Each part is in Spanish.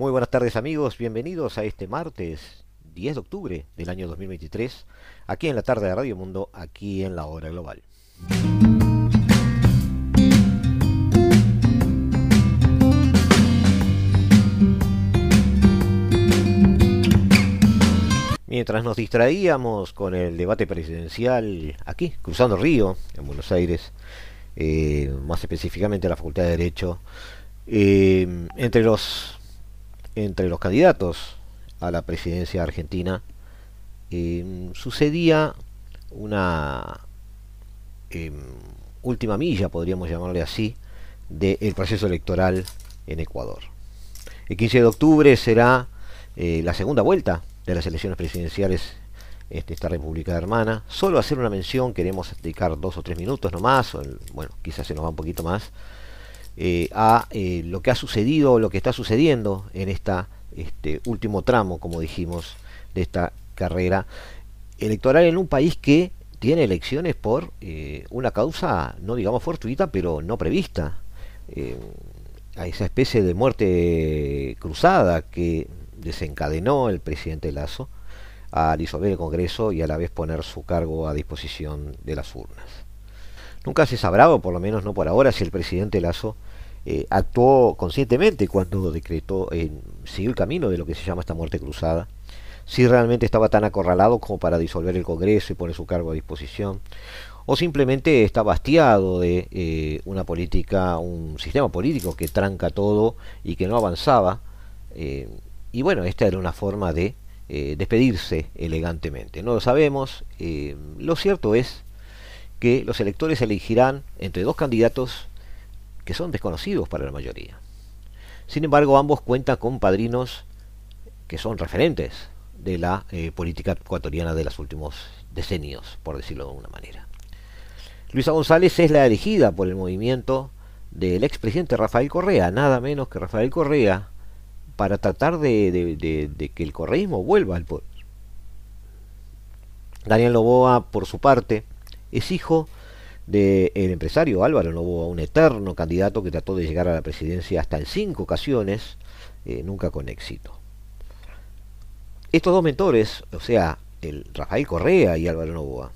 Muy buenas tardes amigos, bienvenidos a este martes 10 de octubre del año 2023, aquí en la tarde de Radio Mundo, aquí en la hora global. Mientras nos distraíamos con el debate presidencial aquí, cruzando el río, en Buenos Aires, eh, más específicamente en la Facultad de Derecho, eh, entre los entre los candidatos a la presidencia argentina em, sucedía una em, última milla, podríamos llamarle así, del proceso electoral en Ecuador. El 15 de octubre será eh, la segunda vuelta de las elecciones presidenciales en esta República Hermana. Solo hacer una mención, queremos dedicar dos o tres minutos nomás, o bueno, quizás se nos va un poquito más, eh, a eh, lo que ha sucedido, lo que está sucediendo en esta este último tramo, como dijimos, de esta carrera electoral en un país que tiene elecciones por eh, una causa, no digamos fortuita, pero no prevista. a esa especie de muerte cruzada que desencadenó el presidente Lazo al disolver el Congreso y a la vez poner su cargo a disposición de las urnas. Nunca se sabrá, o por lo menos no por ahora, si el presidente Lazo eh, actuó conscientemente cuando decretó, eh, siguió el camino de lo que se llama esta muerte cruzada, si realmente estaba tan acorralado como para disolver el Congreso y poner su cargo a disposición, o simplemente estaba hastiado de eh, una política, un sistema político que tranca todo y que no avanzaba, eh, y bueno, esta era una forma de despedirse elegantemente. No lo sabemos, lo cierto es que los electores elegirán entre dos candidatos que son desconocidos para la mayoría. Sin embargo, ambos cuentan con padrinos que son referentes de la eh, política ecuatoriana de los últimos decenios, por decirlo de alguna manera. Luisa González es la elegida por el movimiento del expresidente Rafael Correa, nada menos que Rafael Correa, para tratar de, que el correísmo vuelva al poder. Daniel Loboa, por su parte, es hijo del empresario Álvaro Novoa, un eterno candidato que trató de llegar a la presidencia hasta en cinco ocasiones, eh, nunca con éxito. Estos dos mentores, o sea, el Rafael Correa y Álvaro Novoa,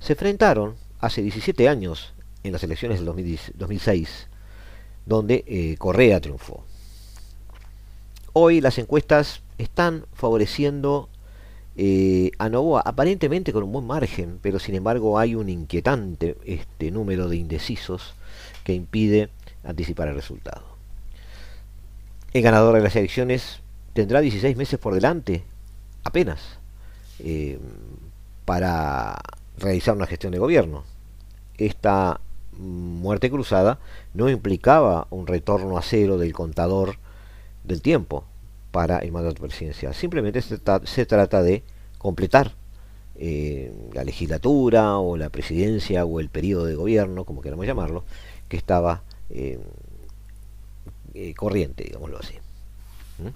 se enfrentaron hace 17 años en las elecciones del 2006, donde eh, Correa triunfó. Hoy las encuestas están favoreciendo eh, a Novoa aparentemente con un buen margen, pero sin embargo hay un inquietante este, número de indecisos que impide anticipar el resultado. El ganador de las elecciones tendrá 16 meses por delante, apenas, eh, para realizar una gestión de gobierno. Esta muerte cruzada no implicaba un retorno a cero del contador del tiempo, para el mandato presidencial. Simplemente se, trata de completar eh, la legislatura o la presidencia o el periodo de gobierno, como queramos llamarlo, que estaba eh, eh, corriente, digámoslo así. ¿Mm?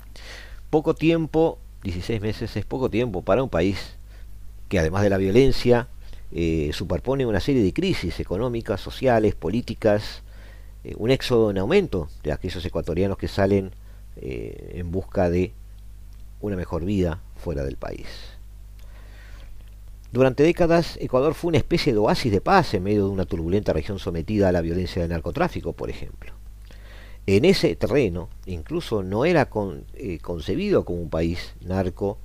Poco tiempo, 16 meses es poco tiempo para un país que además de la violencia superpone una serie de crisis económicas, sociales, políticas, un éxodo en aumento de aquellos ecuatorianos que salen eh, en busca de una mejor vida fuera del país. Durante décadas, Ecuador fue una especie de oasis de paz en medio de una turbulenta región sometida a la violencia del narcotráfico, por ejemplo. En ese terreno, incluso no era eh, concebido como un país narco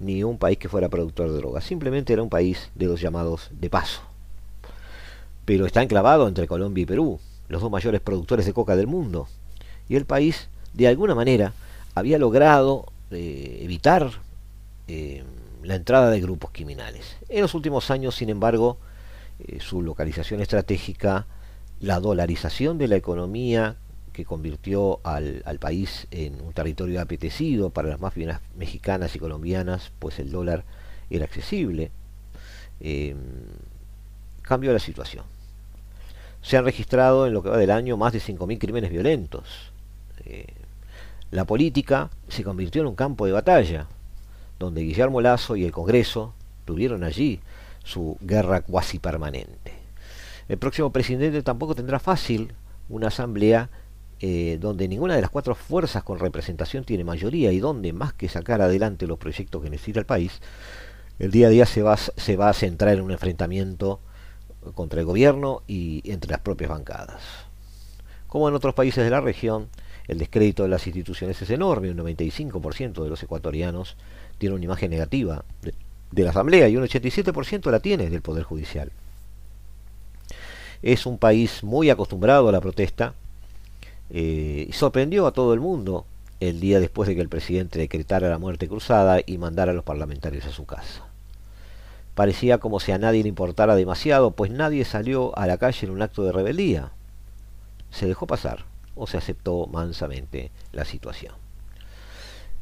ni un país que fuera productor de drogas, simplemente era un país de los llamados de paso. Pero está enclavado entre Colombia y Perú, los dos mayores productores de coca del mundo, y el país de alguna manera había logrado eh, evitar eh, la entrada de grupos criminales. En los últimos años, sin embargo, eh, su localización estratégica, la dolarización de la economía, que convirtió al, país en un territorio apetecido para las máfias mexicanas y colombianas, pues el dólar era accesible, em, cambió la situación. Se han registrado en lo que va del año más de 5.000 crímenes violentos. La política se convirtió en un campo de batalla, donde Guillermo Lazo y el Congreso tuvieron allí su guerra cuasi permanente. El próximo presidente tampoco tendrá fácil una asamblea eh, donde ninguna de las cuatro fuerzas con representación tiene mayoría y donde más que sacar adelante los proyectos que necesita el país, el día a día se va, se va a centrar en un enfrentamiento contra el gobierno y entre las propias bancadas. Como en otros países de la región, el descrédito de las instituciones es enorme, un 95% de los ecuatorianos tiene una imagen negativa de, la Asamblea y un 87% la tiene del Poder Judicial. Es un país muy acostumbrado a la protesta eh, y sorprendió a todo el mundo el día después de que el presidente decretara la muerte cruzada y mandara a los parlamentarios a su casa. Parecía como si a nadie le importara demasiado, pues nadie salió a la calle en un acto de rebeldía. Se dejó pasar o se aceptó mansamente la situación.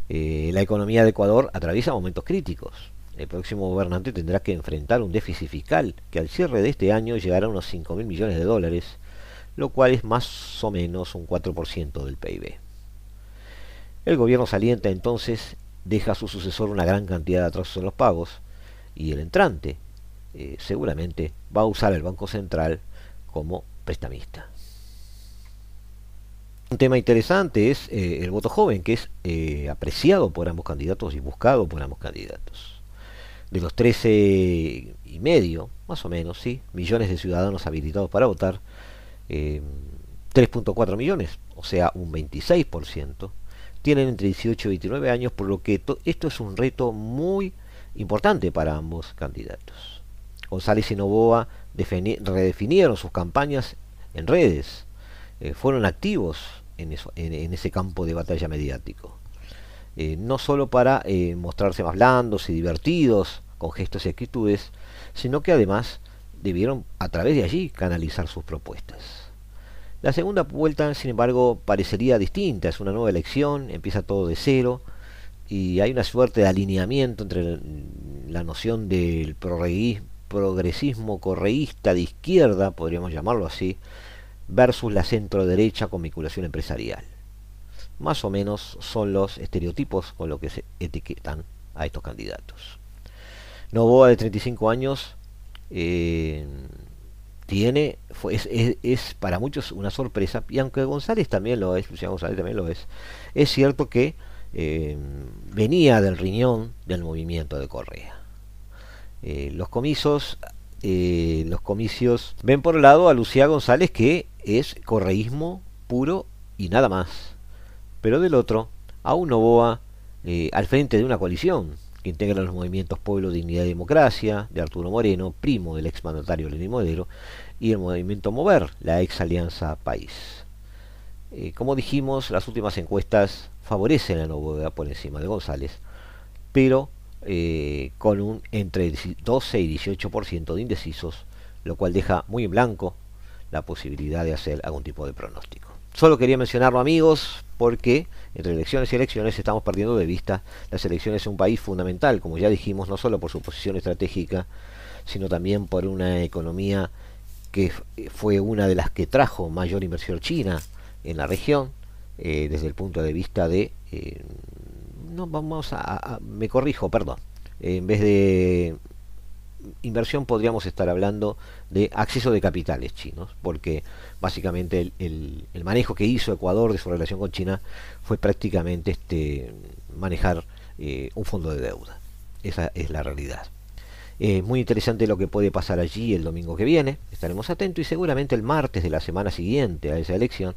Eh, la economía de Ecuador atraviesa momentos críticos el próximo gobernante tendrá que enfrentar un déficit fiscal que al cierre de este año llegará a unos 5 mil millones de dólares, lo cual es más o menos un 4% del PIB. El gobierno saliente entonces deja a su sucesor una gran cantidad de atrasos en los pagos y el entrante eh, seguramente va a usar el Banco Central como prestamista. Un tema interesante es eh, el voto joven, que es eh, apreciado por ambos candidatos y buscado por ambos candidatos de los 13 y medio, más o menos, sí, millones de ciudadanos habilitados para votar, 3.4 eh, millones, o sea, un 26%, tienen entre 18 y 29 años, por lo que esto es un reto muy importante para ambos candidatos. González y Novoa redefinieron sus campañas en redes, eh, fueron activos en, ese campo de batalla mediático. Eh, no solo para eh, mostrarse más blandos y divertidos con gestos y actitudes, sino que además debieron a través de allí canalizar sus propuestas. La segunda vuelta, sin embargo, parecería distinta, es una nueva elección, empieza todo de cero y hay una suerte de alineamiento entre la noción del progresismo correísta de izquierda, podríamos llamarlo así, versus la centro derecha con vinculación empresarial más o menos son los estereotipos con los que se etiquetan a estos candidatos. Novoa de 35 años eh, tiene es, para muchos una sorpresa y aunque González también lo es Luciano González también lo es es cierto que eh, venía del riñón del movimiento de Correa eh, los comicios los comicios ven por el lado a Lucía González que es correísmo puro y nada más pero del otro a un Novoa eh, al frente de una coalición que integra los movimientos Pueblo, Dignidad y Democracia de Arturo Moreno, primo del exmandatario Lenín Modelo, y el movimiento Mover, la ex Alianza País. Eh, como dijimos, las últimas encuestas favorecen a Novoa por encima de González, pero eh, con un entre 12 y 18% de indecisos, lo cual deja muy en blanco la posibilidad de hacer algún tipo de pronóstico. Solo quería mencionarlo amigos porque entre elecciones y elecciones estamos perdiendo de vista las elecciones en un país fundamental, como ya dijimos, no solo por su posición estratégica, sino también por una economía que fue una de las que trajo mayor inversión china en la región, eh, desde el punto de vista de... Eh, no vamos a, Me corrijo, perdón. en vez de inversión podríamos estar hablando de acceso de capitales chinos, porque básicamente el, manejo que hizo Ecuador de su relación con China fue prácticamente este, manejar eh, un fondo de deuda. Esa es la realidad. Es muy interesante lo que puede pasar allí el domingo que viene. Estaremos atentos y seguramente el martes de la semana siguiente a esa elección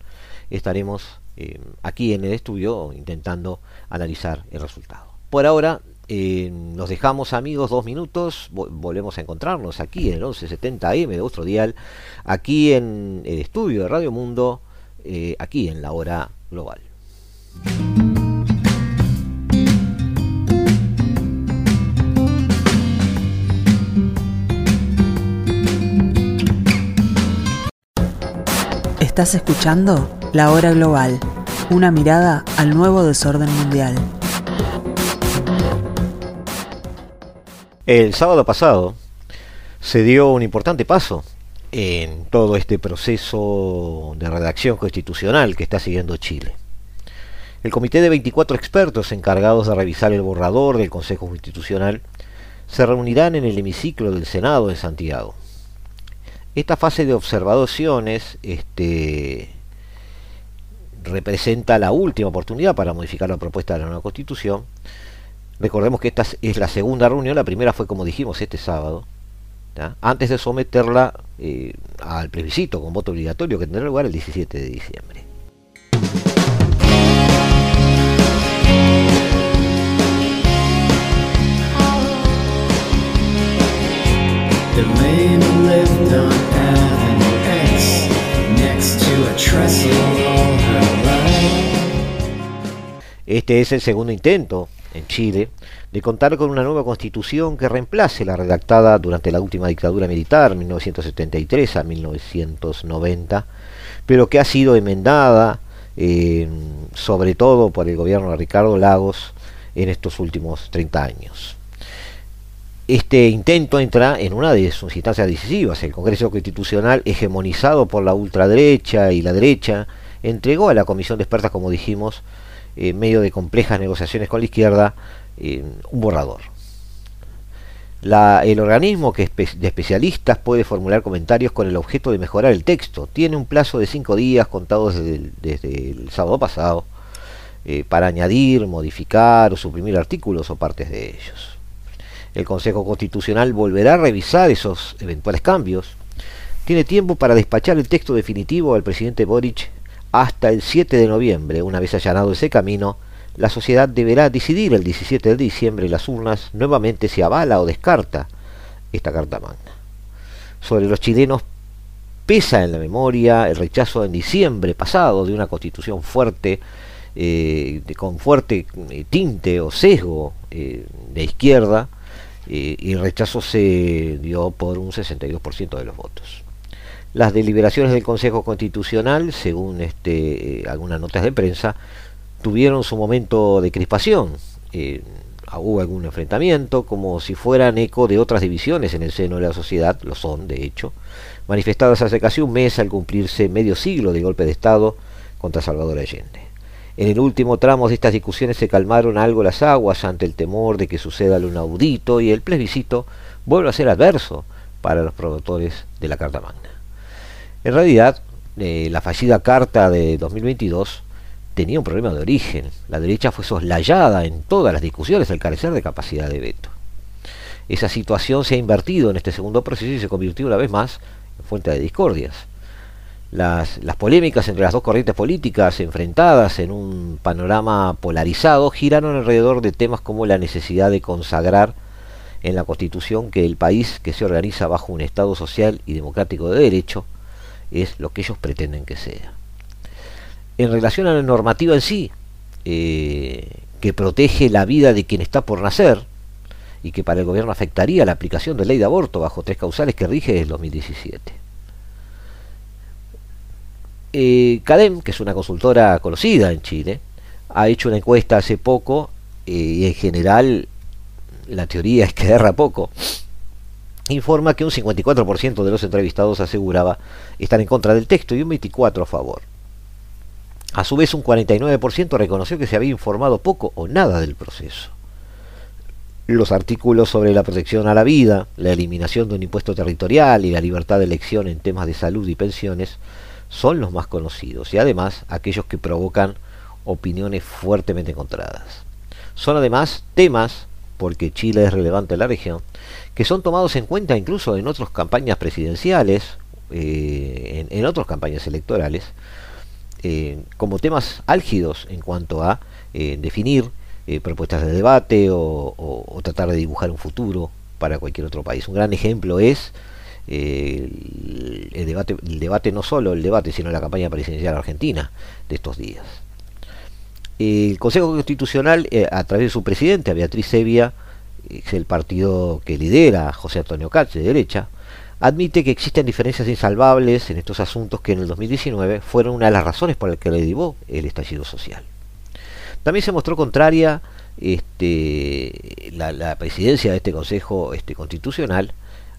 estaremos eh, aquí en el estudio intentando analizar el resultado. Por ahora eh, nos dejamos amigos dos minutos, volvemos a encontrarnos aquí en el 1170M de otro dial, aquí en el estudio de Radio Mundo, eh, aquí en la hora global. ¿Estás escuchando? La Hora Global, una mirada al nuevo desorden mundial. El sábado pasado se dio un importante paso en todo este proceso de redacción constitucional que está siguiendo Chile. El comité de 24 expertos encargados de revisar el borrador del Consejo Constitucional se reunirán en el hemiciclo del Senado en Santiago. Esta fase de observaciones este, representa la última oportunidad para modificar la propuesta de la nueva constitución. Recordemos que esta es la segunda reunión, la primera fue como dijimos este sábado, antes de someterla eh, al plebiscito con voto obligatorio que tendrá lugar el 17 de diciembre. Este es el segundo intento en Chile de contar con una nueva constitución que reemplace la redactada durante la última dictadura militar, 1973 a 1990, pero que ha sido enmendada eh, sobre todo por el gobierno de Ricardo Lagos en estos últimos 30 años. Este intento entra en una de sus instancias decisivas. El Congreso Constitucional, hegemonizado por la ultraderecha y la derecha, entregó a la Comisión de Expertas, como dijimos, en medio de complejas negociaciones con la izquierda, eh, un borrador. el organismo que de especialistas puede formular comentarios con el objeto de mejorar el texto. Tiene un plazo de cinco días contados desde el, sábado pasado eh, para añadir, modificar o suprimir artículos o partes de ellos. El Consejo Constitucional volverá a revisar esos eventuales cambios. Tiene tiempo para despachar el texto definitivo al presidente Boric hasta el 7 de noviembre. Una vez allanado ese camino, la sociedad deberá decidir el 17 de diciembre en las urnas nuevamente si avala o descarta esta Carta Magna. Sobre los chilenos pesa en la memoria el rechazo en diciembre pasado de una constitución fuerte, eh, con fuerte eh, tinte o sesgo eh, de izquierda, y el rechazo se dio por un 62% de los votos. Las deliberaciones del Consejo Constitucional, según este, eh, algunas notas de prensa, tuvieron su momento de crispación. Eh, hubo algún enfrentamiento, como si fueran eco de otras divisiones en el seno de la sociedad, lo son, de hecho, manifestadas hace casi un mes al cumplirse medio siglo de golpe de Estado contra Salvador Allende. En el último tramo de estas discusiones se calmaron algo las aguas ante el temor de que suceda lo inaudito y el plebiscito vuelve a ser adverso para los promotores de la Carta Magna. En realidad, eh, la fallida carta de 2022 tenía un problema de origen. La derecha fue soslayada en todas las discusiones al carecer de capacidad de veto. Esa situación se ha invertido en este segundo proceso y se convirtió una vez más en fuente de discordias. Las, las, polémicas entre las dos corrientes políticas enfrentadas en un panorama polarizado giraron alrededor de temas como la necesidad de consagrar en la Constitución que el país que se organiza bajo un Estado social y democrático de derecho es lo que ellos pretenden que sea. En relación a la normativa en sí, eh, que protege la vida de quien está por nacer, y que para el gobierno afectaría la aplicación de ley de aborto bajo tres causales que rige el 2017. Eh, CADEM, que es una consultora conocida en Chile, ha hecho una encuesta hace poco eh, y en general la teoría es que erra poco informa que un 54% de los entrevistados aseguraba estar en contra del texto y un 24% a favor. A su vez, un 49% reconoció que se había informado poco o nada del proceso. Los artículos sobre la protección a la vida, la eliminación de un impuesto territorial y la libertad de elección en temas de salud y pensiones son los más conocidos y además aquellos que provocan opiniones fuertemente encontradas. Son además temas, porque Chile es relevante en la región, que son tomados en cuenta incluso en otras campañas presidenciales, eh, en, otras campañas electorales, eh, como temas álgidos en cuanto a eh, definir propuestas de debate o, tratar de dibujar un futuro para cualquier otro país. Un gran ejemplo es el, debate, el debate, no solo el debate, sino la campaña presidencial argentina de estos días. El Consejo Constitucional, a través de su presidente, Beatriz Sevilla, es el partido que lidera José Antonio Katz de derecha, admite que existen diferencias insalvables en estos asuntos que en el 2019 fueron una de las razones por las que le derivó el estallido social. También se mostró contraria este, la, presidencia de este Consejo este, Constitucional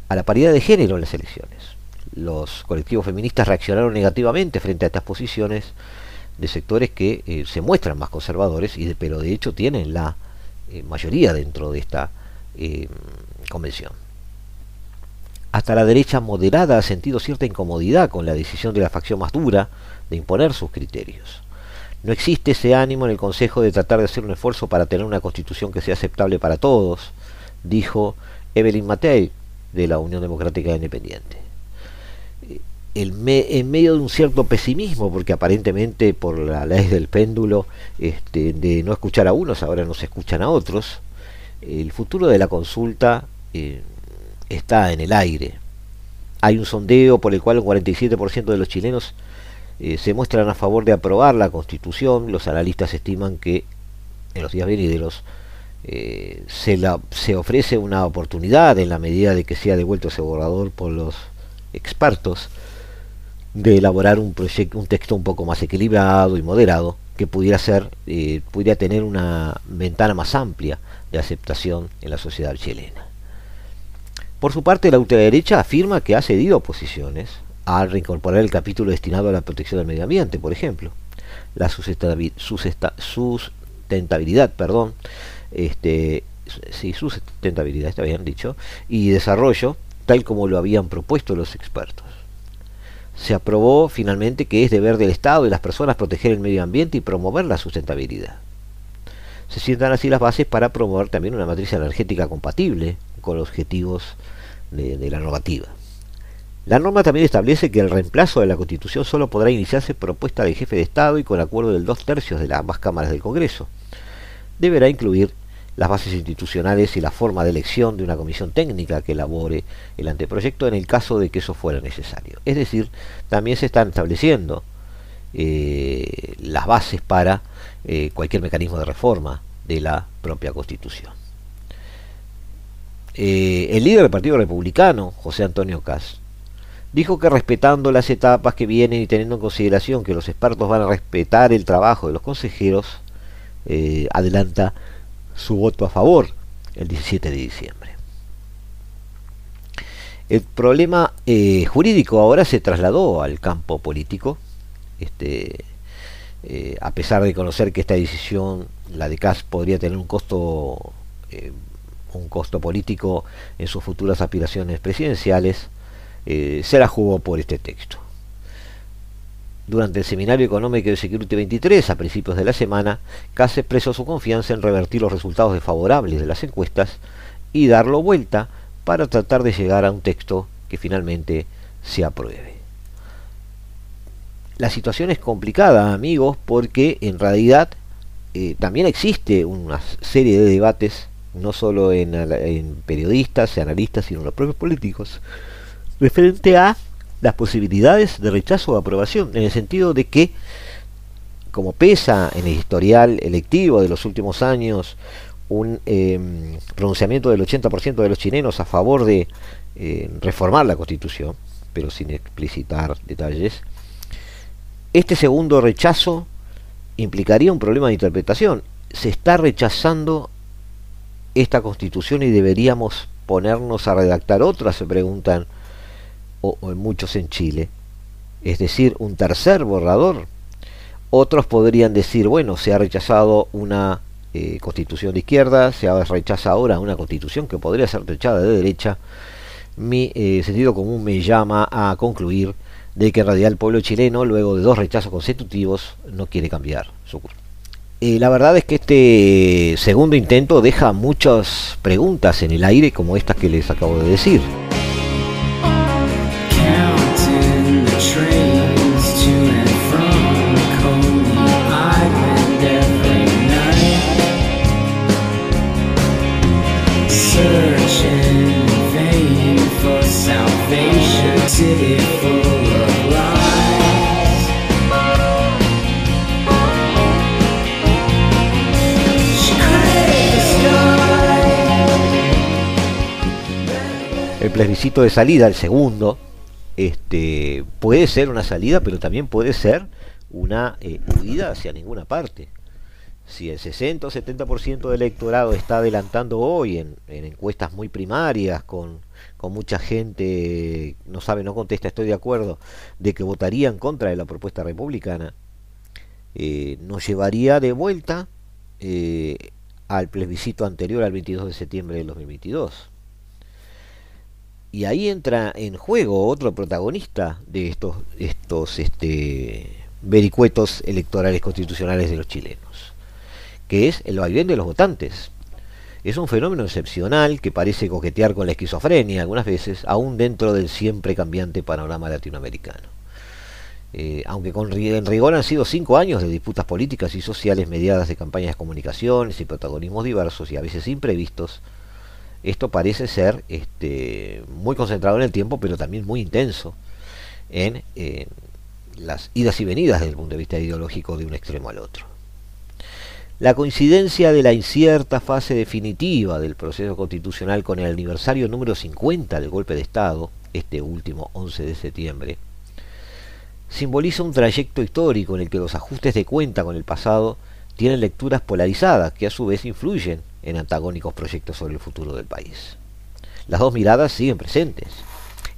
a la paridad de género en las elecciones. Los colectivos feministas reaccionaron negativamente frente a estas posiciones de sectores que eh, se muestran más conservadores, y pero de hecho tienen la eh, mayoría dentro de esta eh, convención. Hasta la derecha moderada ha sentido cierta incomodidad con la decisión de la facción más dura de imponer sus criterios. No existe ese ánimo en el Consejo de tratar de hacer un esfuerzo para tener una constitución que sea aceptable para todos, dijo Evelyn Matei de la Unión Democrática Independiente. En medio de un cierto pesimismo, porque aparentemente por la ley del péndulo este, de no escuchar a unos, ahora no se escuchan a otros, el futuro de la consulta eh, está en el aire. Hay un sondeo por el cual un 47% de los chilenos eh, se muestran a favor de aprobar la constitución. Los analistas estiman que en los días venideros eh, se, la, se ofrece una oportunidad en la medida de que sea devuelto ese borrador por los expertos de elaborar un proyecto, un texto un poco más equilibrado y moderado que pudiera ser, eh, pudiera tener una ventana más amplia de aceptación en la sociedad chilena. Por su parte, la ultraderecha afirma que ha cedido posiciones al reincorporar el capítulo destinado a la protección del medio ambiente, por ejemplo. La sustentabilidad, perdón, este, sí, sustentabilidad, está bien dicho, y desarrollo, tal como lo habían propuesto los expertos. Se aprobó finalmente que es deber del Estado y las personas proteger el medio ambiente y promover la sustentabilidad. Se sientan así las bases para promover también una matriz energética compatible con los objetivos de, la normativa. La norma también establece que el reemplazo de la Constitución solo podrá iniciarse propuesta del jefe de Estado y con acuerdo del dos tercios de las ambas cámaras del Congreso. Deberá incluir las bases institucionales y la forma de elección de una comisión técnica que elabore el anteproyecto en el caso de que eso fuera necesario. Es decir, también se están estableciendo eh, las bases para eh, cualquier mecanismo de reforma de la propia Constitución. Eh, el líder del Partido Republicano, José Antonio Cas, dijo que respetando las etapas que vienen y teniendo en consideración que los expertos van a respetar el trabajo de los consejeros, adelanta su voto a favor el 17 de diciembre. El problema eh, jurídico ahora se trasladó al campo político, este, a pesar de conocer que esta decisión, la de Cas, podría tener un costo un costo político en sus futuras aspiraciones presidenciales, eh, se la jugó por este texto. Durante el seminario económico de Security 23, a principios de la semana, Kass expresó su confianza en revertir los resultados desfavorables de las encuestas y darlo vuelta para tratar de llegar a un texto que finalmente se apruebe. La situación es complicada, amigos, porque en realidad eh, también existe una serie de debates no solo en, periodistas y analistas, sino en los propios políticos, referente a las posibilidades de rechazo o aprobación, en el sentido de que, como pesa en el historial electivo de los últimos años un em, pronunciamiento del 80% de los chilenos a favor de eh, reformar la constitución, pero sin explicitar detalles, este segundo rechazo implicaría un problema de interpretación. Se está rechazando esta constitución y deberíamos ponernos a redactar otra, se preguntan o, muchos en Chile. Es decir, un tercer borrador. Otros podrían decir, bueno, se ha rechazado una eh, constitución de izquierda, se ha rechazado ahora una constitución que podría ser rechazada de derecha. Mi eh, sentido común me llama a concluir de que en realidad el pueblo chileno, luego de dos rechazos consecutivos, no quiere cambiar su curso la verdad es que este segundo intento deja muchas preguntas en el aire como estas que les acabo de decir. El plebiscito de salida, el segundo, este, puede ser una salida, pero también puede ser una eh, huida hacia ninguna parte. Si el 60 o 70% del electorado está adelantando hoy en, encuestas muy primarias, con, mucha gente, no sabe, no contesta, estoy de acuerdo, de que votaría en contra de la propuesta republicana, eh, nos llevaría de vuelta eh, al plebiscito anterior al 22 de septiembre del 2022. Y ahí entra en juego otro protagonista de estos, estos este, vericuetos electorales constitucionales de los chilenos, que es el vaivén de los votantes. Es un fenómeno excepcional que parece coquetear con la esquizofrenia algunas veces, aún dentro del siempre cambiante panorama latinoamericano. Eh, aunque con, en rigor han sido cinco años de disputas políticas y sociales mediadas de campañas de comunicaciones y protagonismos diversos y a veces imprevistos, esto parece ser este, muy concentrado en el tiempo, pero también muy intenso en las idas y venidas desde el punto de vista ideológico de un extremo al otro. La coincidencia de la incierta fase definitiva del proceso constitucional con el aniversario número 50 del golpe de Estado, este último 11 de septiembre, simboliza un trayecto histórico en el que los ajustes de cuenta con el pasado tienen lecturas polarizadas que a su vez influyen en antagónicos proyectos sobre el futuro del país. Las dos miradas siguen presentes.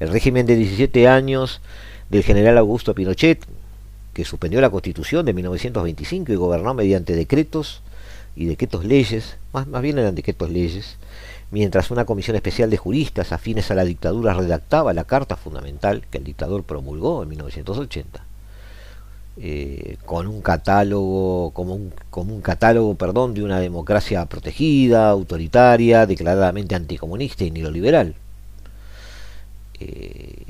El régimen de 17 años del general Augusto Pinochet, que suspendió la constitución de 1925 y gobernó mediante decretos y decretos leyes, más, más bien eran decretos leyes, mientras una comisión especial de juristas afines a la dictadura redactaba la carta fundamental que el dictador promulgó en 1980. Eh, con un catálogo, como un, como un catálogo, perdón, de una democracia protegida, autoritaria, declaradamente anticomunista y neoliberal. Eh,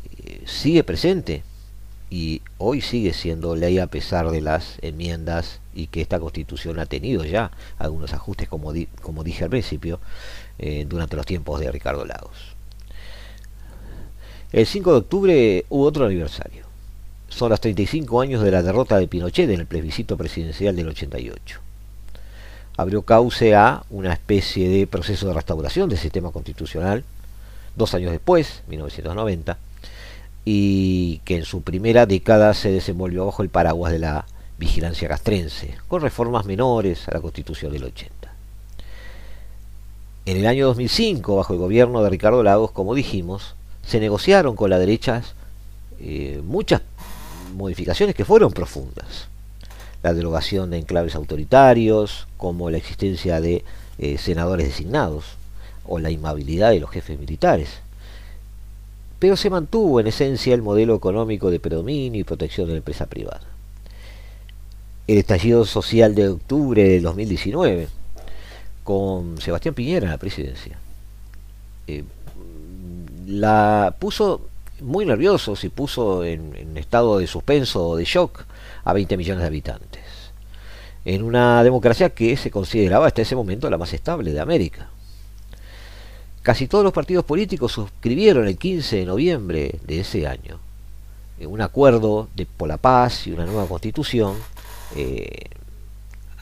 sigue presente y hoy sigue siendo ley a pesar de las enmiendas y que esta constitución ha tenido ya algunos ajustes, como, como dije al principio, eh, durante los tiempos de Ricardo Lagos. El 5 de octubre hubo otro aniversario son los 35 años de la derrota de Pinochet en el plebiscito presidencial del 88. Abrió cauce a una especie de proceso de restauración del sistema constitucional, dos años después, 1990, y que en su primera década se desenvolvió bajo el paraguas de la vigilancia castrense, con reformas menores a la constitución del 80. En el año 2005, bajo el gobierno de Ricardo Lagos, como dijimos, se negociaron con la derecha eh, muchas modificaciones que fueron profundas. La derogación de enclaves autoritarios, como la existencia de eh, senadores designados, o la inhabilidad de los jefes militares. Pero se mantuvo en esencia el modelo económico de predominio y protección de la empresa privada. El estallido social de octubre de 2019, con Sebastián Piñera en la presidencia, eh, la puso muy nervioso y puso en, estado de suspenso o de shock a 20 millones de habitantes. En una democracia que se consideraba hasta ese momento la más estable de América. Casi todos los partidos políticos suscribieron el 15 de noviembre de ese año. Un acuerdo por la paz y una nueva constitución eh,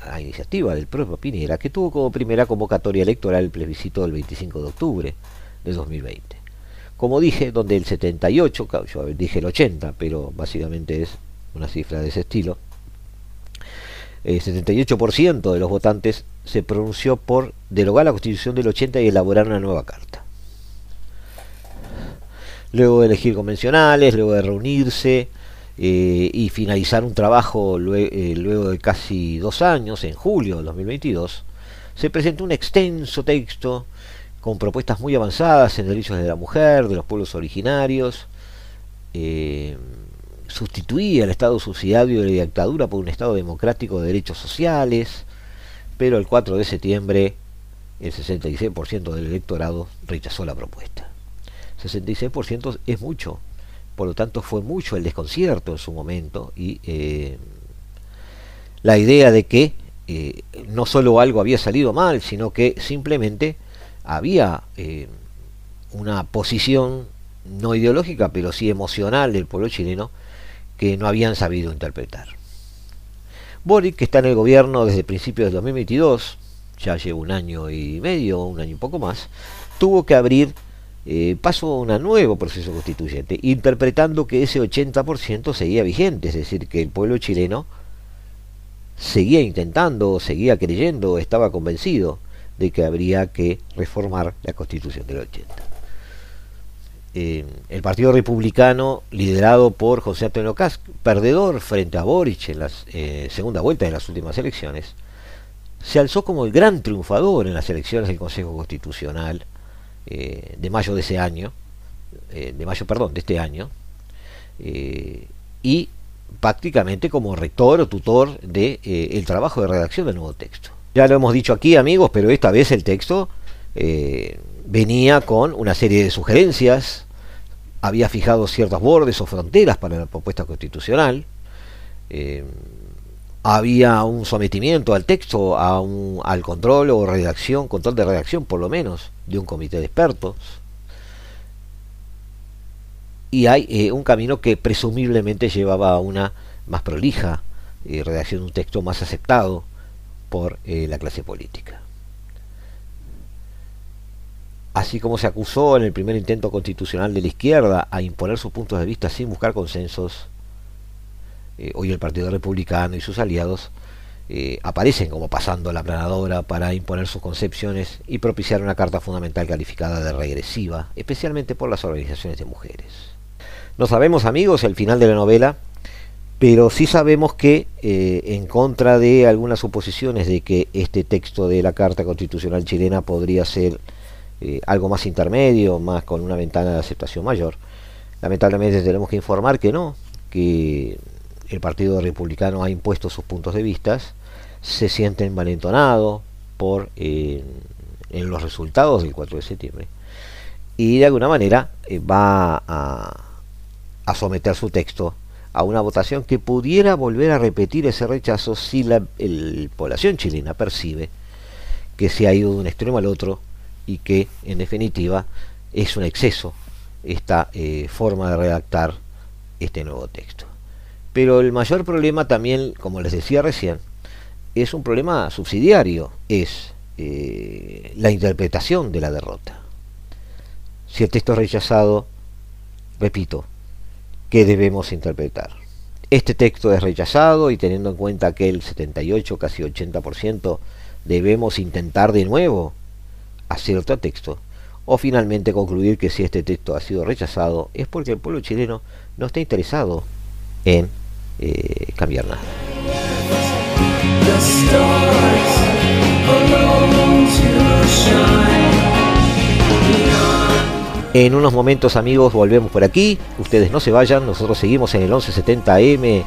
a iniciativa del propio Pinera, que tuvo como primera convocatoria electoral el plebiscito del 25 de octubre de 2020 como dije, donde el 78, yo dije el 80, pero básicamente es una cifra de ese estilo, el 78% de los votantes se pronunció por derogar la constitución del 80 y elaborar una nueva carta. Luego de elegir convencionales, luego de reunirse eh, y finalizar un trabajo eh, luego de casi dos años, en julio de 2022, se presentó un extenso texto con propuestas muy avanzadas en derechos de la mujer, de los pueblos originarios, eh, sustituía el Estado subsidiario de la dictadura por un Estado democrático de derechos sociales, pero el 4 de septiembre el 66% del electorado rechazó la propuesta. 66% es mucho, por lo tanto fue mucho el desconcierto en su momento y eh, la idea de que eh, no solo algo había salido mal, sino que simplemente había eh, una posición no ideológica, pero sí emocional del pueblo chileno que no habían sabido interpretar. Boric, que está en el gobierno desde principios de 2022, ya lleva un año y medio, un año y poco más, tuvo que abrir eh, pasó a un nuevo proceso constituyente, interpretando que ese 80% seguía vigente, es decir, que el pueblo chileno seguía intentando, seguía creyendo, estaba convencido de que habría que reformar la constitución del 80. Eh, el Partido Republicano, liderado por José Antonio Caz, perdedor frente a Boric en la eh, segunda vuelta de las últimas elecciones, se alzó como el gran triunfador en las elecciones del Consejo Constitucional eh, de mayo de ese año, de mayo, perdón, de este año, y prácticamente como rector o tutor del de, el trabajo de redacción del nuevo texto. Ya lo hemos dicho aquí, amigos, pero esta vez el texto venía con una serie de sugerencias, había fijado ciertos bordes o fronteras para la propuesta constitucional, eh, había un sometimiento al texto, a un, al control o redacción, control de redacción por lo menos, de un comité de expertos, y hay eh, un camino que presumiblemente llevaba a una más prolija redacción de un texto más aceptado por eh, la clase política. Así como se acusó en el primer intento constitucional de la izquierda a imponer sus puntos de vista sin buscar consensos, eh, hoy el Partido Republicano y sus aliados eh, aparecen como pasando la planadora para imponer sus concepciones y propiciar una carta fundamental calificada de regresiva, especialmente por las organizaciones de mujeres. No sabemos, amigos, el final de la novela pero sí sabemos que eh, en contra de algunas suposiciones de que este texto de la Carta Constitucional chilena podría ser eh, algo más intermedio, más con una ventana de aceptación mayor, lamentablemente tenemos que informar que no, que el Partido Republicano ha impuesto sus puntos de vista, se siente envalentonado por eh, en los resultados del 4 de septiembre y de alguna manera va a, a someter su texto a una votación que pudiera volver a repetir ese rechazo si la población chilena percibe que se ha ido de un extremo al otro y que en definitiva es un exceso esta eh, forma de redactar este nuevo texto. Pero el mayor problema también, como les decía recién, es un problema subsidiario, es eh, la interpretación de la derrota. Si el texto es rechazado, repito, que debemos interpretar. Este texto es rechazado y teniendo en cuenta que el 78, casi 80%, debemos intentar de nuevo hacer otro texto. O finalmente concluir que si este texto ha sido rechazado es porque el pueblo chileno no está interesado en eh, cambiar nada. En unos momentos amigos volvemos por aquí, ustedes no se vayan, nosotros seguimos en el 1170M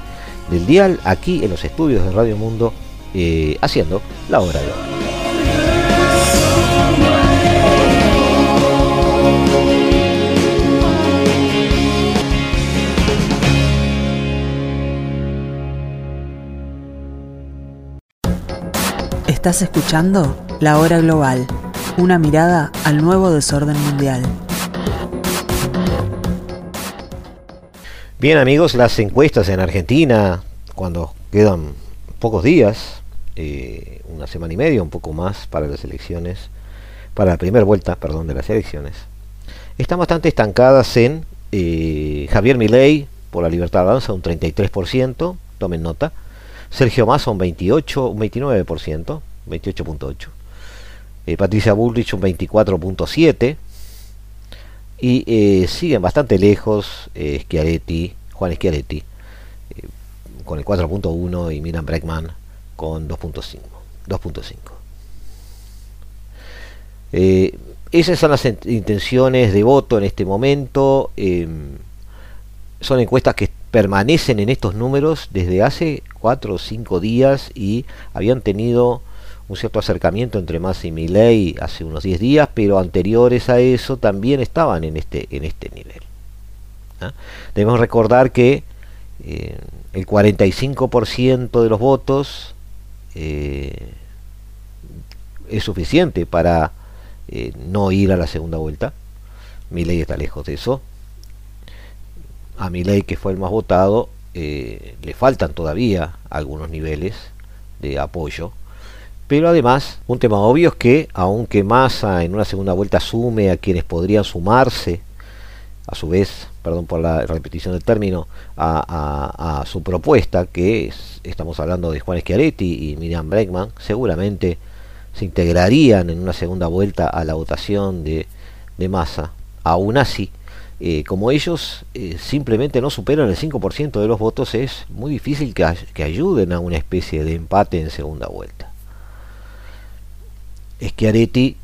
del dial, aquí en los estudios de Radio Mundo, eh, haciendo la hora de hoy. Estás escuchando La Hora Global, una mirada al nuevo desorden mundial. Bien amigos, las encuestas en Argentina, cuando quedan pocos días, eh, una semana y media, un poco más para las elecciones, para la primera vuelta, perdón, de las elecciones, están bastante estancadas en eh, Javier Milei por la libertad avanza un 33%, tomen nota, Sergio Massa un 28, un 29%, 28.8, eh, Patricia Bullrich un 24.7, y eh, siguen bastante lejos eh, Schiaretti, Juan Schiaretti con el 4.1 y Miran Breckman con 2.5 2.5 eh, esas son las intenciones de voto en este momento. Em, son encuestas que permanecen en estos números desde hace 4 o 5 días y habían tenido un cierto acercamiento entre Massa y Milley hace unos 10 días, pero anteriores a eso también estaban en este, en este nivel. ¿ah? Debemos recordar que eh, el 45% de los votos eh, es suficiente para eh, no ir a la segunda vuelta. Milley está lejos de eso. A Milley, que fue el más votado, le faltan todavía algunos niveles de apoyo Pero además, un tema obvio es que, aunque Massa en una segunda vuelta sume a quienes podrían sumarse, a su vez, perdón por la repetición del término, a, su propuesta, que es, estamos hablando de Juan Schiaretti y Miriam Bregman, seguramente se integrarían en una segunda vuelta a la votación de, Massa. Aún así, eh, como ellos eh, simplemente no superan el 5% de los votos, es muy difícil que, que ayuden a una especie de empate en segunda vuelta. Schiaretti,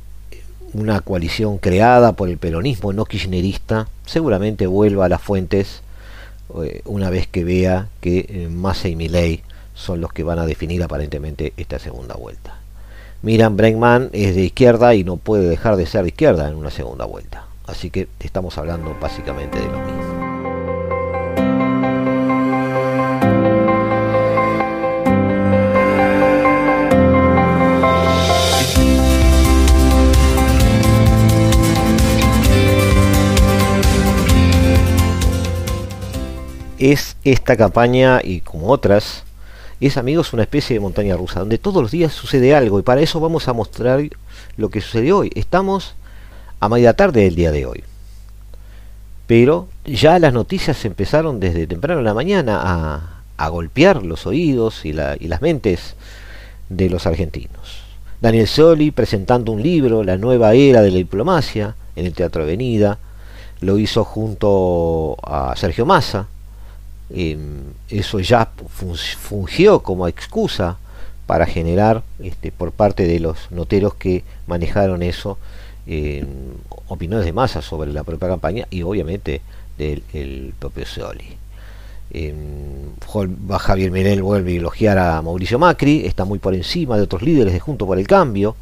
una coalición creada por el peronismo no kirchnerista, seguramente vuelva a las fuentes eh, una vez que vea que eh, Massa y Milei son los que van a definir aparentemente esta segunda vuelta. Miran Bregman es de izquierda y no puede dejar de ser de izquierda en una segunda vuelta. Así que estamos hablando básicamente de lo mismo. Es esta campaña y como otras, es amigos una especie de montaña rusa, donde todos los días sucede algo y para eso vamos a mostrar lo que sucedió hoy. Estamos a media tarde del día de hoy. Pero ya las noticias empezaron desde temprano en la mañana a, a golpear los oídos y, y las mentes de los argentinos. Daniel Soli presentando un libro, La nueva era de la diplomacia, en el Teatro Avenida, lo hizo junto a Sergio Massa, Em, eso ya fungió como excusa para generar este, por parte de los noteros que manejaron eso em, opiniones de masa sobre la propia campaña y obviamente del propio Scioli. Eh, Javier Menel vuelve a elogiar a Mauricio Macri, está muy por encima de otros líderes de Junto por el Cambio,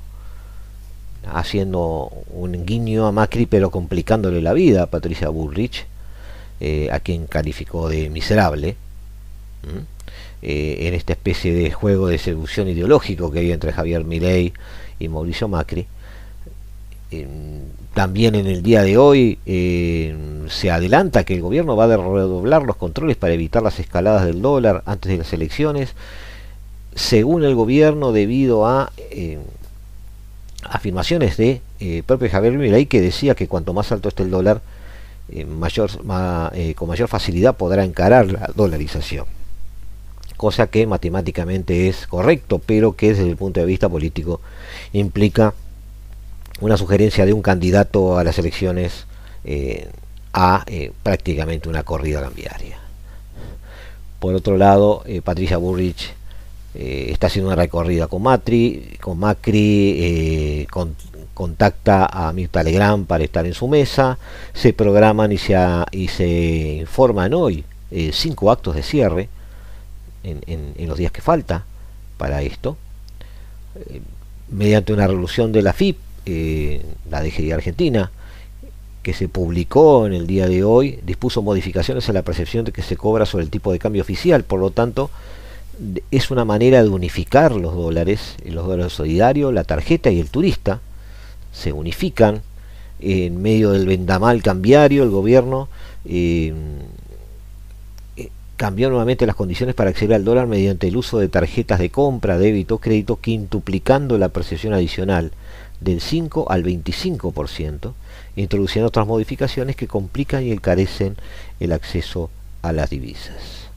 haciendo un guiño a Macri pero complicándole la vida a Patricia Bullrich. Eh, a quien calificó de miserable, eh, en esta especie de juego de seducción ideológico que hay entre Javier Milei y Mauricio Macri. también en el día de hoy eh, se adelanta que el gobierno va a redoblar los controles para evitar las escaladas del dólar antes de las elecciones, según el gobierno debido a afirmaciones de propio Javier Milei que decía que cuanto más alto esté el dólar, eh, mayor, eh, con mayor facilidad podrá encarar la dolarización. Cosa que matemáticamente es correcto, pero que desde el punto de vista político implica una sugerencia de un candidato a las elecciones eh, a prácticamente una corrida cambiaria. Por otro lado, Patricia Burrich está haciendo una recorrida con Macri, con Macri, con contacta a Mirta Legrand para estar en su mesa, se programan y se, y se informan hoy eh, cinco actos de cierre en, los días que falta para esto, eh, mediante una resolución de la FIP, eh, la DGI Argentina, que se publicó en el día de hoy, dispuso modificaciones en la percepción de que se cobra sobre el tipo de cambio oficial, por lo tanto, es una manera de unificar los dólares, los dólares solidarios, la tarjeta y el turista, se unifican en medio del vendamal cambiario, el gobierno eh, eh, cambió nuevamente las condiciones para acceder al dólar mediante el uso de tarjetas de compra, débito, crédito, quintuplicando la percepción adicional del 5 al 25%, introduciendo otras modificaciones que complican y encarecen el acceso a las divisas.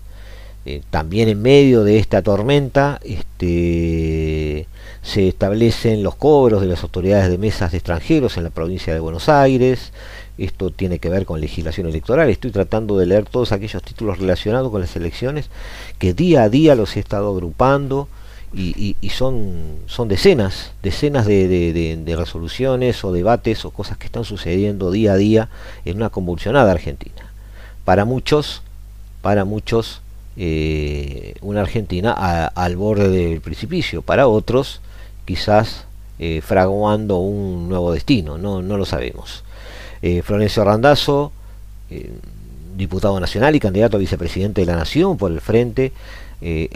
Eh, también en medio de esta tormenta, este, se establecen los cobros de las autoridades de mesas de extranjeros en la provincia de Buenos Aires. Esto tiene que ver con legislación electoral. Estoy tratando de leer todos aquellos títulos relacionados con las elecciones que día a día los he estado agrupando y, son, son decenas, decenas de, resoluciones o debates o cosas que están sucediendo día a día en una convulsionada Argentina. Para muchos, para muchos, eh, una Argentina al borde del precipicio. Para otros, quizás eh, fraguando un nuevo destino, no, lo sabemos. Eh, Florencio Randazzo, eh, diputado nacional y candidato a vicepresidente de la Nación por el Frente,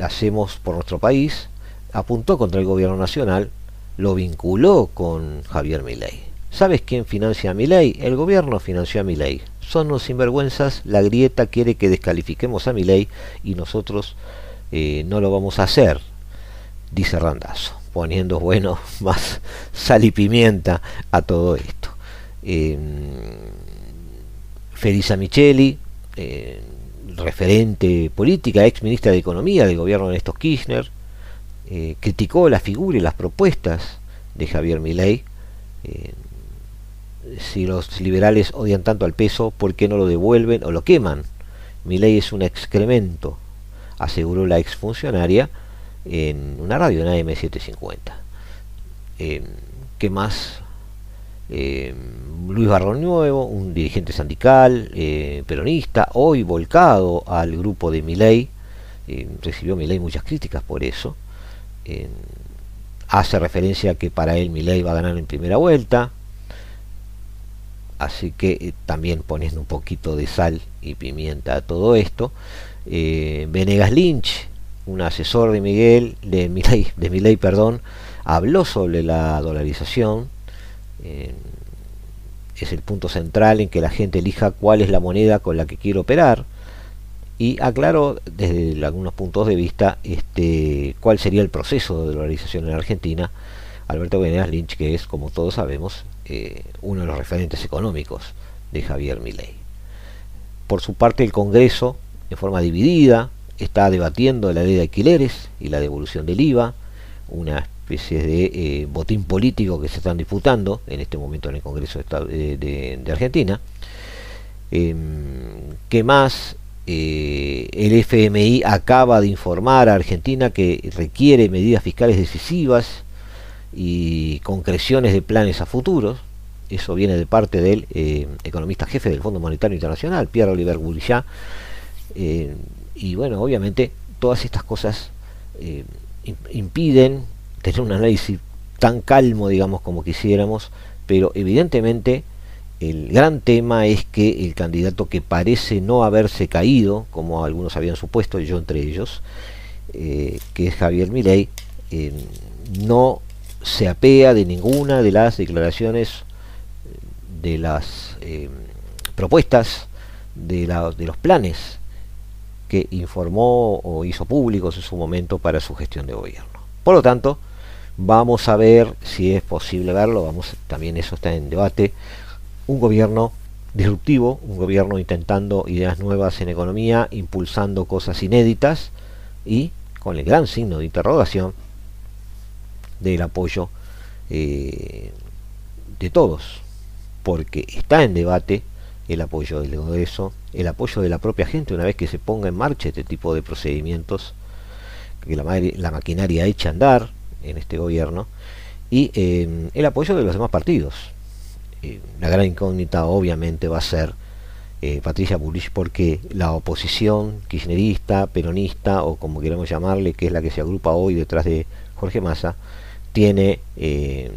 Hacemos por nuestro país, apuntó contra el gobierno nacional, lo vinculó con Javier Milei. ¿Sabes quién financia a Milei? El gobierno financió a Milei. Son los sinvergüenzas, la grieta quiere que descalifiquemos a Milei y nosotros no lo vamos a hacer, dice Randazzo. Poniendo, bueno, más sal y pimienta a todo esto. Eh, Felisa Micheli, eh, referente política, ex ministra de Economía del gobierno de Néstor Kirchner, eh, criticó la figura y las propuestas de Javier Milei. Eh, si los liberales odian tanto al peso, ¿por qué no lo devuelven o lo queman? Milei es un excremento, aseguró la exfuncionaria en una radio en AM750. Eh, ¿Qué más? Eh, Luis Barrón Nuevo, un dirigente sindical, eh, peronista, hoy volcado al grupo de Milei, eh, recibió Milei muchas críticas por eso. hace referencia que para él Milei va a ganar en primera vuelta, así que también poniendo un poquito de sal y pimienta a todo esto. Venegas Lynch, un asesor de Miguel, de Milei, de perdón, habló sobre la dolarización es el punto central en que la gente elija cuál es la moneda con la que quiere operar y aclaro desde algunos puntos de vista este, cuál sería el proceso de dolarización en Argentina. Alberto Venegas Lynch, que es, como todos sabemos, eh, uno de los referentes económicos de Javier Milei. Por su parte, el Congreso, en forma dividida, está debatiendo la ley de alquileres y la devolución del IVA, una especies de eh, botín político que se están disputando en este momento en el Congreso de, Argentina. Em, ¿Qué más? Eh, el FMI acaba de informar a Argentina que requiere medidas fiscales decisivas y concreciones de planes a futuros. Eso viene de parte del eh, economista jefe del Fondo Monetario Internacional, Pierre Oliver Bourdieu. Y bueno, obviamente todas estas cosas impiden tener un análisis tan calmo, digamos, como quisiéramos, pero evidentemente el gran tema es que el candidato que parece no haberse caído, como algunos habían supuesto, yo entre ellos, eh, que es Javier Milei, eh, no se apea de ninguna de las declaraciones, de las eh, propuestas, de, de los planes que informó o hizo públicos en su momento para su gestión de gobierno. Por lo tanto, Vamos a ver si es posible verlo, vamos, también eso está en debate. Un gobierno disruptivo, un gobierno intentando ideas nuevas en economía, impulsando cosas inéditas y con el gran signo de interrogación del apoyo eh, de todos, porque está en debate el apoyo del Congreso, el apoyo de la propia gente una vez que se ponga en marcha este tipo de procedimientos, que la, maquinaria echa a andar, en este gobierno y em, el apoyo de los demás partidos. Eh, la gran incógnita obviamente va a ser eh, Patricia Bullrich porque la oposición kirchnerista, peronista o como queramos llamarle, que es la que se agrupa hoy detrás de Jorge Massa, tiene eh,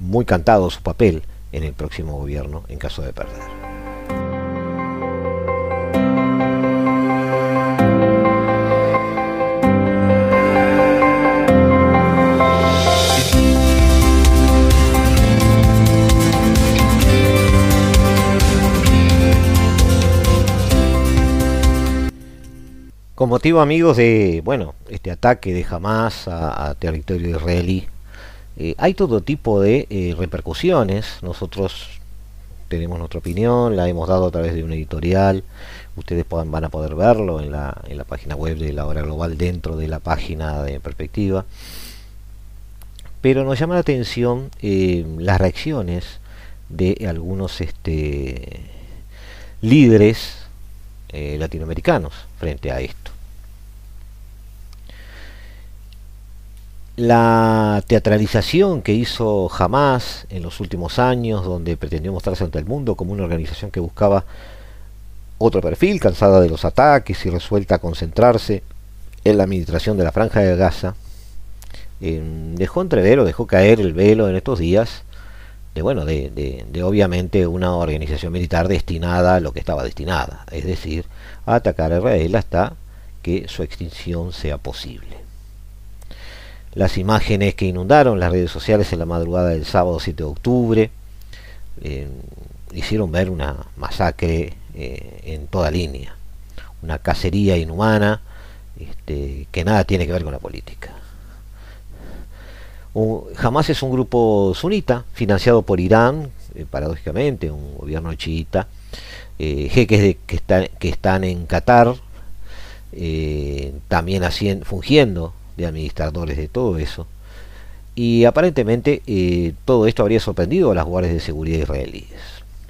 muy cantado su papel en el próximo gobierno en caso de perder. Con motivo, amigos, de bueno este ataque de Hamas a, territorio israelí, eh, hay todo tipo de eh, repercusiones. Nosotros tenemos nuestra opinión, la hemos dado a través de un editorial. Ustedes van a poder verlo en la, página web de la hora global dentro de la página de perspectiva. Pero nos llama la atención eh, las reacciones de algunos este, líderes latinoamericanos frente a esto. La teatralización que hizo Hamas en los últimos años, donde pretendió mostrarse ante el mundo como una organización que buscaba otro perfil, cansada de los ataques y resuelta a concentrarse en la administración de la franja de Gaza, eh, dejó entrever o dejó caer el velo en estos días de bueno de, de, obviamente una organización militar destinada a lo que estaba destinada, es decir, a atacar a Israel hasta que su extinción sea posible. Las imágenes que inundaron las redes sociales en la madrugada del sábado 7 de octubre eh, hicieron ver una masacre eh, en toda línea, una cacería inhumana este, que nada tiene que ver con la política. jamás es un grupo sunita, financiado por Irán, eh, paradójicamente, un gobierno chiita, jeques que, que están en Qatar, también fungiendo de administradores de todo eso. Y aparentemente todo esto habría sorprendido a las guardias de seguridad israelíes.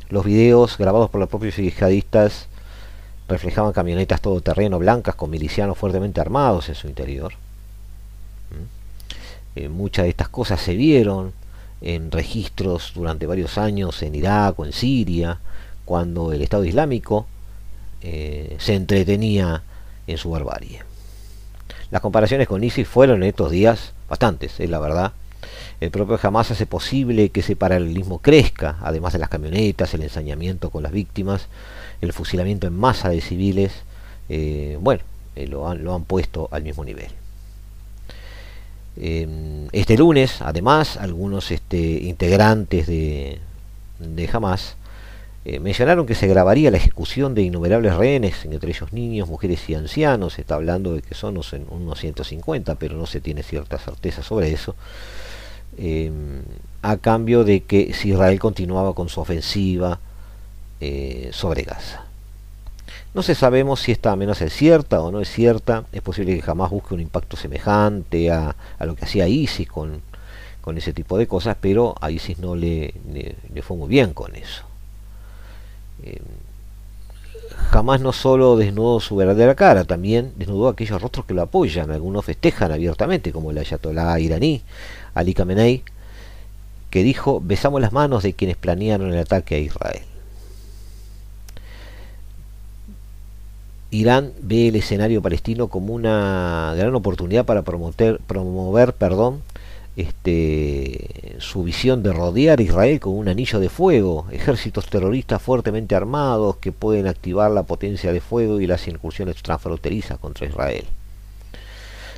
Los videos grabados por los propios yihadistas reflejaban camionetas todoterreno blancas con milicianos fuertemente armados en su interior. ¿Mm? muchas de estas cosas se vieron en registros durante varios años en Irak o en Siria, cuando el Estado Islámico eh, se entretenía en su barbarie. Las comparaciones con ISIS fueron en estos días bastantes, es la verdad. El propio Hamas hace posible que ese paralelismo crezca, además de las camionetas, el ensañamiento con las víctimas, el fusilamiento en masa de civiles, eh, bueno, eh, lo, han, lo han puesto al mismo nivel. Em, este lunes, además, algunos este, integrantes de, de Hamas eh, mencionaron que se grabaría la ejecución de innumerables rehenes, entre ellos niños, mujeres y ancianos. Se está hablando de que son unos 150, pero no se tiene cierta certeza sobre eso. Em, a cambio de que si Israel continuaba con su ofensiva eh, sobre Gaza. No se sabemos si esta amenaza es cierta o no es cierta. Es posible que jamás busque un impacto semejante a, lo que hacía ISIS con, ese tipo de cosas, pero a ISIS no le, le, fue muy bien con eso. Eh, jamás no solo desnudó su verdadera cara, también desnudó aquellos rostros que lo apoyan. Algunos festejan abiertamente, como el ayatolá iraní, Ali Khamenei, que dijo, besamos las manos de quienes planearon el ataque a Israel. Irán ve el escenario palestino como una gran oportunidad para promover, promover perdón, este, su visión de rodear Israel con un anillo de fuego, ejércitos terroristas fuertemente armados que pueden activar la potencia de fuego y las incursiones transfronterizas contra Israel,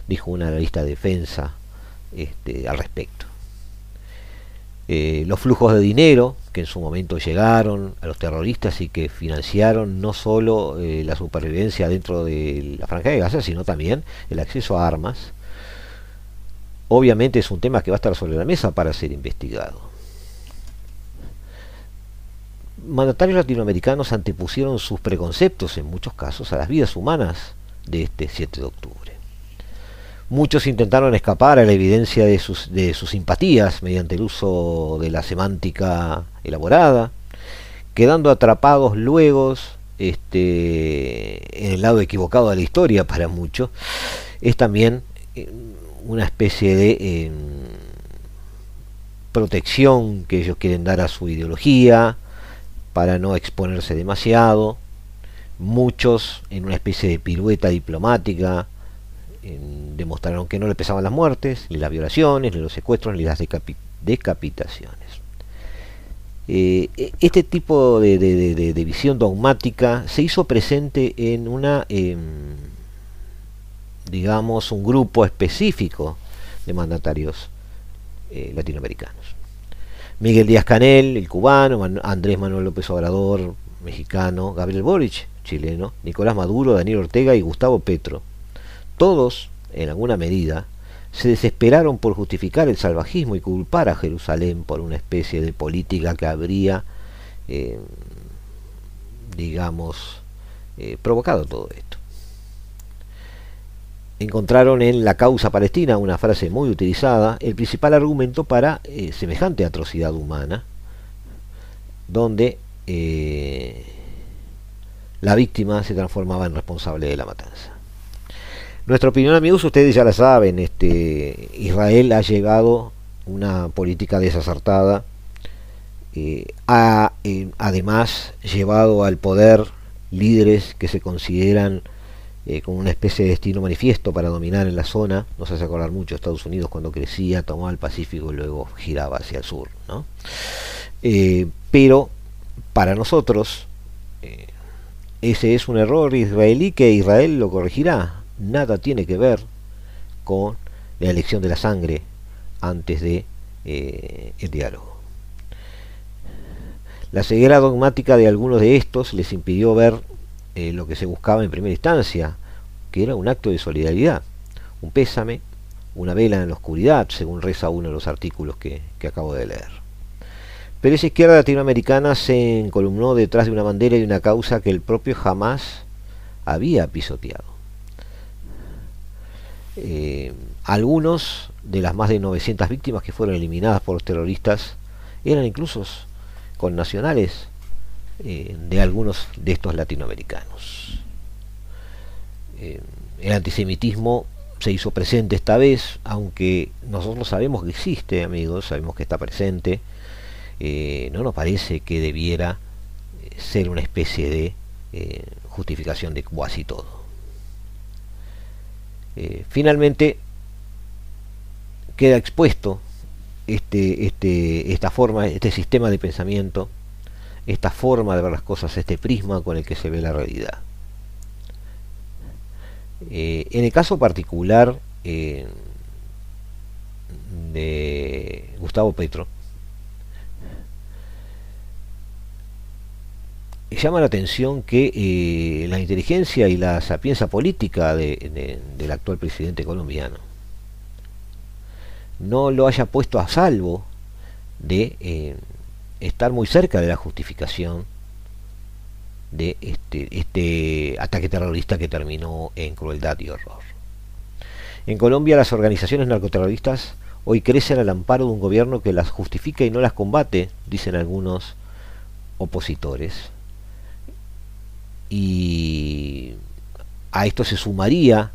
dijo una analista de defensa este, al respecto. Eh, los flujos de dinero que en su momento llegaron a los terroristas y que financiaron no solo eh, la supervivencia dentro de la franja de Gaza, sino también el acceso a armas. Obviamente es un tema que va a estar sobre la mesa para ser investigado. Mandatarios latinoamericanos antepusieron sus preconceptos en muchos casos a las vidas humanas de este 7 de octubre. Muchos intentaron escapar a la evidencia de sus, de sus simpatías mediante el uso de la semántica elaborada, quedando atrapados luego este, en el lado equivocado de la historia para muchos. Es también eh, una especie de em, protección que ellos quieren dar a su ideología para no exponerse demasiado. Muchos en una especie de pirueta diplomática demostraron que no le pesaban las muertes, ni las violaciones, ni los secuestros, ni las decapitaciones. Eh, e, este tipo de, visión dogmática se hizo presente en una, em, digamos, un grupo específico de mandatarios eh, latinoamericanos. Miguel Díaz Canel, el cubano, Andrés Manuel López Obrador, mexicano, Gabriel Boric, chileno, Nicolás Maduro, Daniel Ortega y Gustavo Petro, todos, en alguna medida, se desesperaron por justificar el salvajismo y culpar a Jerusalén por una especie de política que habría, eh, digamos, eh, provocado todo esto. Encontraron en la causa palestina una frase muy utilizada, el principal argumento para eh, semejante atrocidad humana, donde la víctima se transformaba en responsable de la matanza. Nuestra opinión, amigos, ustedes ya la saben, este, Israel ha llegado una política desacertada, eh, ha eh, además llevado al poder líderes que se consideran eh, como una especie de destino manifiesto para dominar en la zona, nos hace acordar mucho Estados Unidos cuando crecía, tomaba el Pacífico y luego giraba hacia el sur. ¿no? pero para nosotros ese es un error israelí que Israel lo corregirá, nada tiene que ver con la elección de la sangre antes de eh, el diálogo. La ceguera dogmática de algunos de estos les impidió ver eh, lo que se buscaba en primera instancia, que era un acto de solidaridad, un pésame una vela en la oscuridad, según reza uno de los artículos que, que acabo de leer. Pero esa izquierda latinoamericana se encolumnó detrás de una bandera y una causa que el propio jamás había pisoteado. Eh, algunos de las más de 900 víctimas que fueron eliminadas por los terroristas eran incluso con nacionales eh, de algunos de estos latinoamericanos. Eh, el antisemitismo se hizo presente esta vez, aunque nosotros sabemos que existe, amigos, sabemos que está presente, no nos parece que debiera ser una especie de justificación de cuasi todo. Eh, finalmente queda expuesto este, este, esta forma, este sistema de pensamiento, esta forma de ver las cosas, este prisma con el que se ve la realidad. Eh, en el caso particular eh, de Gustavo Petro, llama la atención que eh, la inteligencia y la sapiencia política del actual presidente colombiano no lo haya puesto a salvo de estar muy cerca de la justificación de este, este ataque terrorista que terminó en crueldad y horror. En Colombia las organizaciones narcoterroristas hoy crecen al amparo de un gobierno que las justifica y no las combate, dicen algunos opositores y a esto se sumaría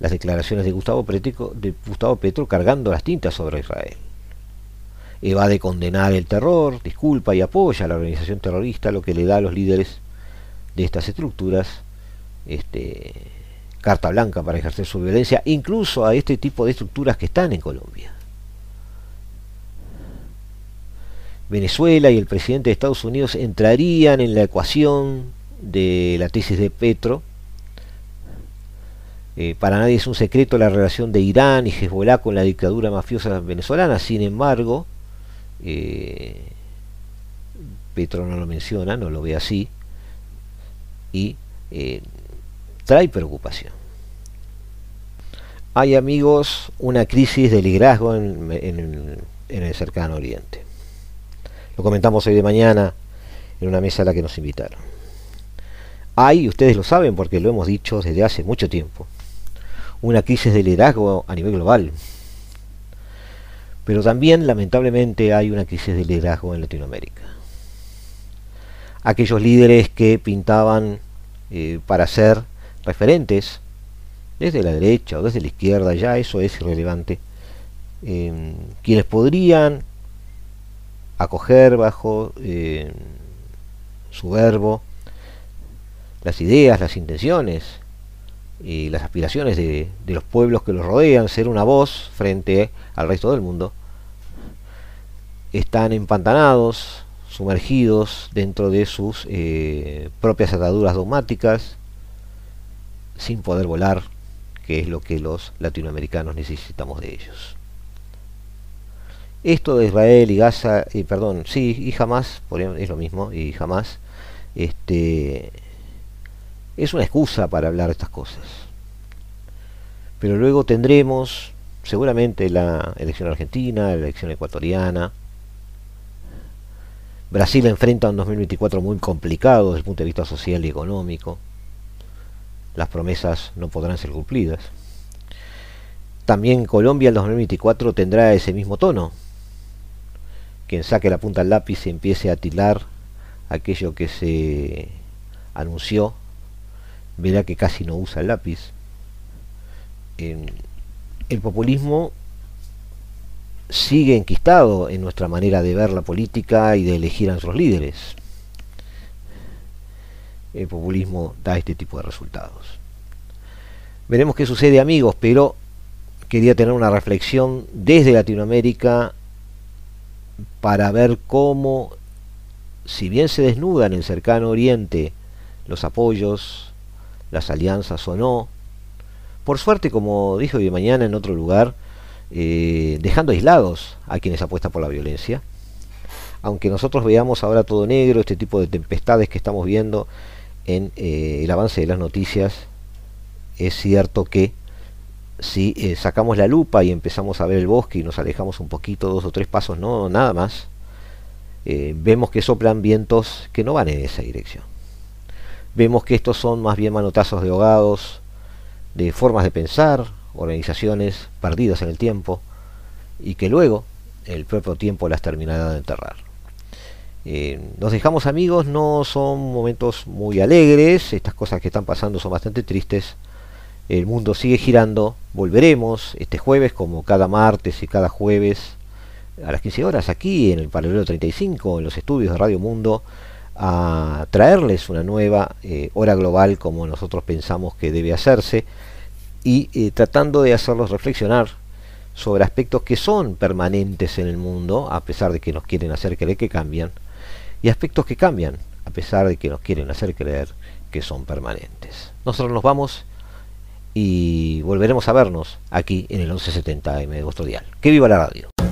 las declaraciones de Gustavo, Petro, de Gustavo Petro cargando las tintas sobre Israel. va de condenar el terror, disculpa y apoya a la organización terrorista, lo que le da a los líderes de estas estructuras este, carta blanca para ejercer su violencia, incluso a este tipo de estructuras que están en Colombia. Venezuela y el presidente de Estados Unidos entrarían en la ecuación de la tesis de Petro. Eh, para nadie es un secreto la relación de Irán y Hezbollah con la dictadura mafiosa venezolana, sin embargo, eh, Petro no lo menciona, no lo ve así, y eh, trae preocupación. Hay amigos una crisis de liderazgo en, en el cercano oriente. Lo comentamos hoy de mañana en una mesa a la que nos invitaron. Hay, ustedes lo saben porque lo hemos dicho desde hace mucho tiempo, una crisis de liderazgo a nivel global. Pero también, lamentablemente, hay una crisis de liderazgo en Latinoamérica. Aquellos líderes que pintaban eh, para ser referentes, desde la derecha o desde la izquierda, ya eso es irrelevante, em, quienes podrían acoger bajo eh, su verbo las ideas, las intenciones y las aspiraciones de, los pueblos que los rodean, ser una voz frente al resto del mundo, están empantanados, sumergidos dentro de sus eh, propias ataduras dogmáticas, sin poder volar, que es lo que los latinoamericanos necesitamos de ellos. Esto de Israel y Gaza, y perdón, sí, y jamás, es lo mismo, y jamás, este, es una excusa para hablar de estas cosas. Pero luego tendremos seguramente la elección argentina, la elección ecuatoriana. Brasil enfrenta un 2024 muy complicado desde el punto de vista social y económico. Las promesas no podrán ser cumplidas. También Colombia el 2024 tendrá ese mismo tono. Quien saque la punta al lápiz y empiece a tilar aquello que se anunció verá que casi no usa el lápiz. el populismo sigue enquistado en nuestra manera de ver la política y de elegir a nuestros líderes. El populismo da este tipo de resultados. Veremos qué sucede amigos, pero quería tener una reflexión desde Latinoamérica para ver cómo, si bien se desnuda en el cercano oriente los apoyos, las alianzas o no. Por suerte, como dijo hoy de mañana en otro lugar, eh, dejando aislados a quienes apuestan por la violencia. Aunque nosotros veamos ahora todo negro, este tipo de tempestades que estamos viendo en eh, el avance de las noticias, es cierto que si eh, sacamos la lupa y empezamos a ver el bosque y nos alejamos un poquito, dos o tres pasos, no, nada más, vemos que soplan vientos que no van en esa dirección. Vemos que estos son más bien manotazos de ahogados, de formas de pensar, organizaciones perdidas en el tiempo, y que luego el propio tiempo las terminará de enterrar. Eh, nos dejamos amigos, no son momentos muy alegres, estas cosas que están pasando son bastante tristes. El mundo sigue girando, volveremos este jueves como cada martes y cada jueves a las 15 horas aquí en el paralelo 35, en los estudios de Radio Mundo, a traerles una nueva eh, hora global como nosotros pensamos que debe hacerse y eh, tratando de hacerlos reflexionar sobre aspectos que son permanentes en el mundo, a pesar de que nos quieren hacer creer que cambian, y aspectos que cambian, a pesar de que nos quieren hacer creer que son permanentes. Nosotros nos vamos y volveremos a vernos aquí en el 1170M de vuestro dial. ¡Que viva la radio!